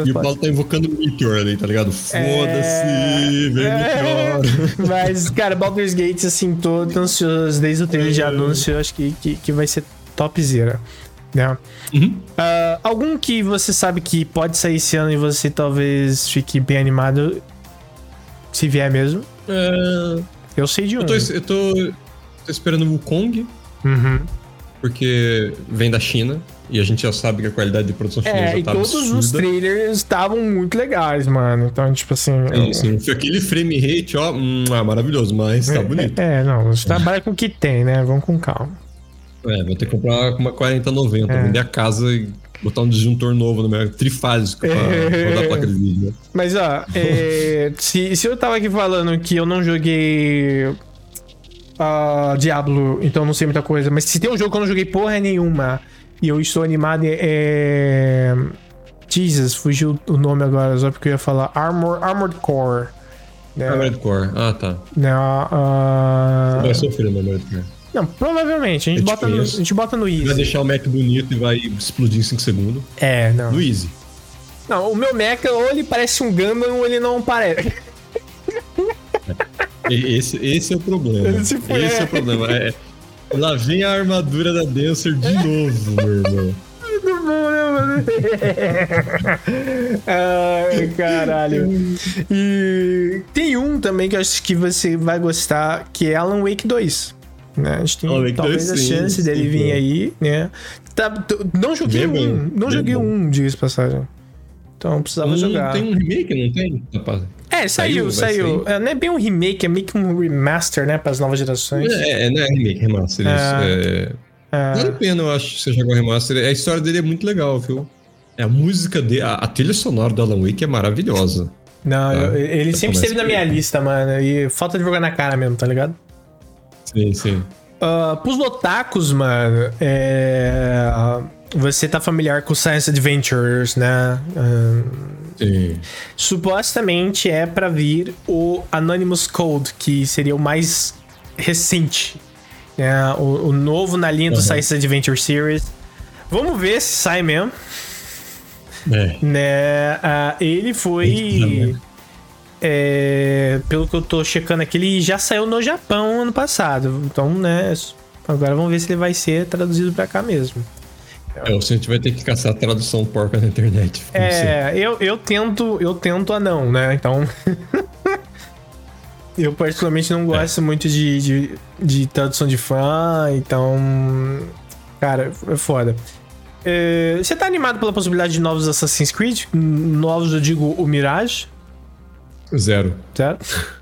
E o Paulo tá invocando o Meteor ali, tá ligado? Foda-se, é, vem é, Meteor. [laughs] Mas, cara, Baldur's Gate, assim, tô ansioso desde o trailer de é. anúncio, acho que, que, que vai ser topzera né? Uhum. Uh, algum que você sabe que pode sair esse ano e você talvez fique bem animado se vier mesmo? Uh, eu sei de um. Eu tô, eu tô, tô esperando o Wukong. Uhum. Porque vem da China. E a gente já sabe que a qualidade de produção é, chinesa é, tá todos absurda. os trailers estavam muito legais, mano. Então, tipo assim... Sim, eu... sim. Aquele frame rate, ó, hum, ah, maravilhoso, mas tá bonito. É, não, a gente trabalha com o que tem, né? Vamos com calma. É, vou ter que comprar uma 4090, é. vender a casa e botar um disjuntor novo no meu trifásico pra rodar a placa de vídeo. Né? Mas ó, é, [laughs] se, se eu tava aqui falando que eu não joguei uh, Diablo, então não sei muita coisa, mas se tem um jogo que eu não joguei porra nenhuma e eu estou animado é. Jesus, fugiu o nome agora, só porque eu ia falar Armor, Armored Core. Né? Armored Core, ah tá. Né, uh... Você vai sofrer no Armored Core. Não, provavelmente. A gente, bota no, a gente bota no Easy. Vai deixar o Mac bonito e vai explodir em 5 segundos. É, não. No Easy. Não, o meu Mac ou ele parece um Gundam ou ele não parece. [laughs] Esse, esse é o problema. Esse, esse é. o problema. É, lá vem a armadura da Dancer de novo, meu irmão. Muito bom, né, mano? [laughs] Ai, caralho. E tem um também que eu acho que você vai gostar, que é Alan Wake 2. Né? A gente tem oh, talvez a chance sim, dele sim, vir aí, né? Tá, não joguei bem um, bom, não joguei bom. um, diga passagem. Então precisava não, jogar. Tem um remake, não tem? É, saiu, saiu. É, não é bem um remake, é meio que um remaster, né, para as novas gerações. É, é, não é remake, remaster. É, é... é... Vale a pena, eu acho, você jogar o remaster. A história dele é muito legal, viu? É a música dele, a, a trilha sonora do Alan Wake é maravilhosa. Não, tá? eu, ele sempre esteve na minha lista, mano. E falta de jogar na cara mesmo, tá ligado? Sim, sim. Uh, pros otakus, mano, é... você tá familiar com Science Adventures, né? Uh, sim. Supostamente é para vir o Anonymous Code, que seria o mais recente. Né? O, o novo na linha do uhum. Science Adventure Series. Vamos ver se sai mesmo. É. Né? Uh, ele foi. É, pelo que eu tô checando aqui, ele já saiu no Japão ano passado. Então, né? Agora vamos ver se ele vai ser traduzido para cá mesmo. É, a gente vai ter que caçar a tradução porca na internet. É, eu, eu tento, eu tento a não, né? Então. [laughs] eu particularmente não gosto é. muito de, de, de, tradução de fã, então. Cara, é foda. É, você tá animado pela possibilidade de novos Assassin's Creed? Novos, eu digo, o Mirage? Zero. Zero? [laughs]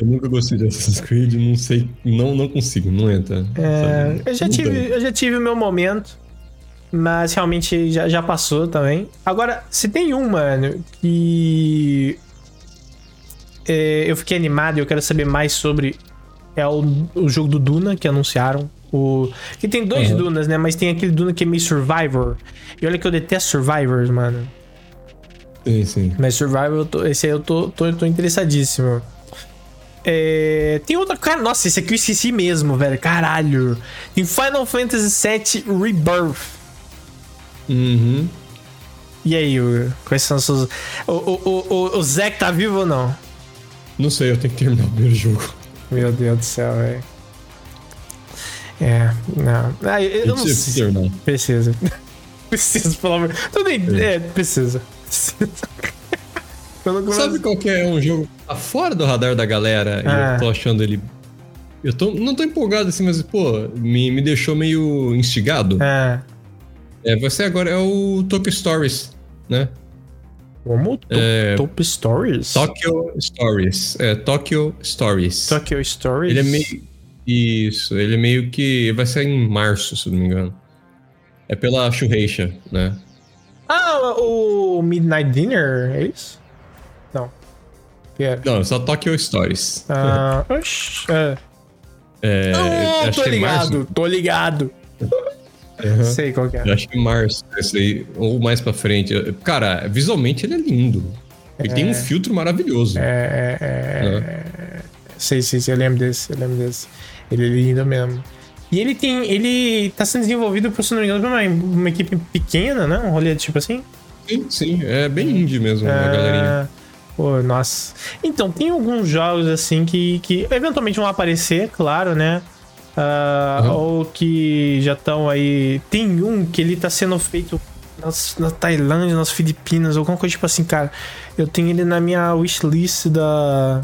Eu nunca gostei de Assassin's Creed, não sei, não, não consigo, não entra. É, eu, já tive, eu já tive o meu momento, mas realmente já, já passou também. Agora, se tem um, mano, que é, eu fiquei animado e eu quero saber mais sobre é o, o jogo do Duna que anunciaram. O, que tem dois uhum. Dunas, né? Mas tem aquele Duna que é meio Survivor. E olha que eu detesto Survivors, mano. Sim, sim. Mas Survival, esse aí eu tô, tô, tô interessadíssimo. É, tem outra. Cara, nossa, esse aqui eu esqueci mesmo, velho. Caralho. Tem Final Fantasy VII Rebirth. Uhum. E aí, quais são os seus. O, o, o, o Zack tá vivo ou não? Não sei, eu tenho que terminar o primeiro jogo. Meu Deus do céu, velho. É, não. Ah, eu, eu não sei. Não. Precisa. [laughs] precisa, pelo amor. Tudo bem, é, precisa. [laughs] Sabe qual que é um jogo tá fora do radar da galera ah. e eu tô achando ele. Eu tô, não tô empolgado assim, mas, pô, me, me deixou meio instigado. Ah. É, você agora é o Tokyo Stories, né? Como? É, Top Stories? Tokyo Stories. É, Tokyo Stories. Tokyo Stories? Ele é meio. Isso, ele é meio que. Vai ser em março, se não me engano. É pela Shueisha, né? Ah, o Midnight Dinner, é isso? Não. Pera. Não, só Tokyo Stories. Ah, oxi. É. É, oh, tô ligado, tô ligado. Uhum. Sei qual que é. Eu acho que março, esse aí, ou mais pra frente. Cara, visualmente ele é lindo. Ele é... tem um é. filtro maravilhoso. É, é, é, né? Sei, sei, sei, eu lembro desse, eu lembro desse. Ele é lindo mesmo. E ele tem. Ele tá sendo desenvolvido, por se não me engano, uma, uma equipe pequena, né? Um rolê tipo assim? Sim, sim. É bem indie mesmo, é... a galerinha. Pô, nossa. Então, tem alguns jogos assim que, que eventualmente vão aparecer, claro, né? Uh, uhum. Ou que já estão aí. Tem um que ele tá sendo feito nas, na Tailândia, nas Filipinas, alguma coisa tipo assim, cara. Eu tenho ele na minha wishlist da.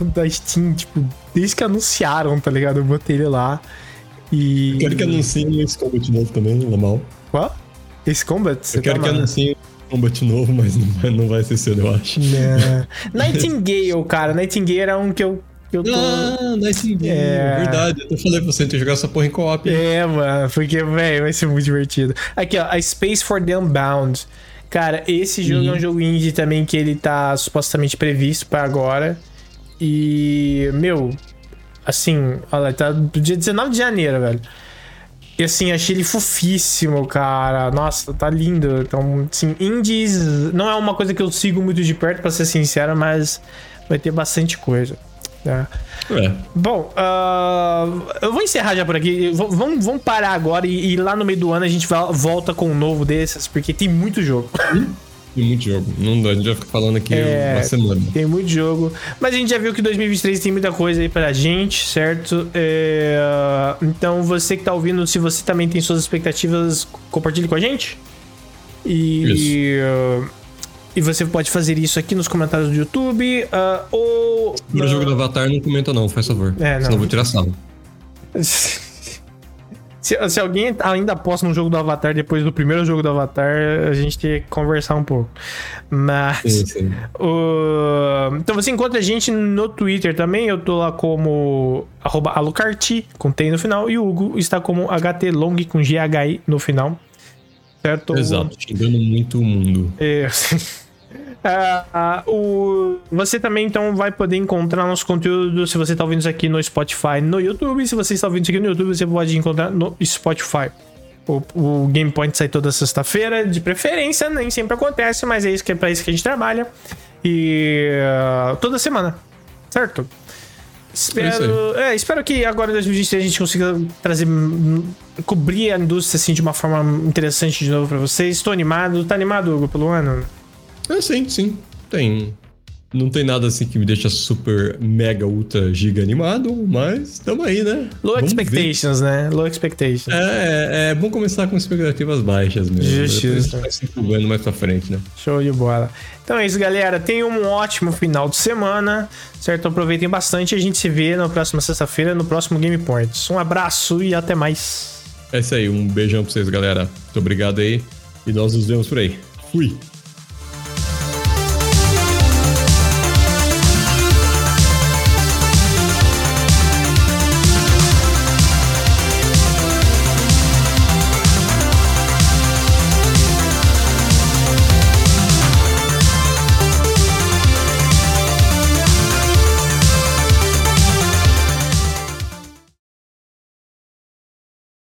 [laughs] da Steam, tipo, desde que anunciaram, tá ligado? Eu botei ele lá. E. Eu quero que anunciem esse combat novo também, normal. Qual? Esse combat? Eu quero tá que anunciem combat novo, mas não vai, não vai ser cedo, eu acho. É. [laughs] Nightingale, cara. Nightingale era um que eu eu tô... Ah, Nightingale, é... verdade. Eu falei pra você ter que jogar essa porra em co-op. É, mano, porque, velho, vai ser muito divertido. Aqui, ó, a Space for the Unbound. Cara, esse jogo uhum. é um jogo indie também que ele tá supostamente previsto para agora. E, meu, assim, olha, tá do dia 19 de janeiro, velho. E assim, achei ele fofíssimo, cara. Nossa, tá lindo. Então, assim, indies não é uma coisa que eu sigo muito de perto, para ser sincero, mas vai ter bastante coisa. É. É. Bom, uh, eu vou encerrar já por aqui. V vamos, vamos parar agora e, e, lá no meio do ano a gente volta com um novo desses, porque tem muito jogo. Tem muito jogo. Não dá, a gente vai ficar falando aqui é, uma semana. Tem muito jogo. Mas a gente já viu que 2023 tem muita coisa aí pra gente, certo? É, então, você que tá ouvindo, se você também tem suas expectativas, compartilhe com a gente. E. Isso. E você pode fazer isso aqui nos comentários do YouTube uh, ou. No jogo do Avatar não comenta, não, faz favor. É, não. Senão eu vou tirar sala. [laughs] Se, se, alguém ainda posta no jogo do Avatar depois do primeiro jogo do Avatar, a gente tem que conversar um pouco. Mas. Sim, sim. Uh, então você encontra a gente no Twitter também. Eu tô lá como alucarti, com T no final. E o Hugo está como HTLong com GHI no final. Certo? Exato, xingando muito o mundo. É. [laughs] Uh, o... Você também então vai poder encontrar nosso conteúdo se você está ouvindo isso aqui no Spotify, no YouTube. Se você está ouvindo isso aqui no YouTube, você pode encontrar no Spotify. O, o Game Point sai toda sexta-feira, de preferência, nem sempre acontece, mas é isso que é para isso que a gente trabalha. E uh, toda semana, certo? Espero, é, espero que agora em 2023 a gente consiga trazer cobrir a indústria assim de uma forma interessante de novo para vocês. Estou animado. Tá animado, Hugo, pelo ano? É, sim, sim. Tem. Não tem nada assim que me deixa super, mega, ultra, giga animado, mas tamo aí, né? Low Vamos expectations, ver. né? Low expectations. É, é, é, bom começar com expectativas baixas mesmo. Justiça. Vai se mais pra frente, né? Show de bola. Então é isso, galera. Tenham um ótimo final de semana, certo? Aproveitem bastante. A gente se vê na próxima sexta-feira, no próximo Game Points. Um abraço e até mais. É isso aí. Um beijão pra vocês, galera. Muito obrigado aí. E nós nos vemos por aí. Fui.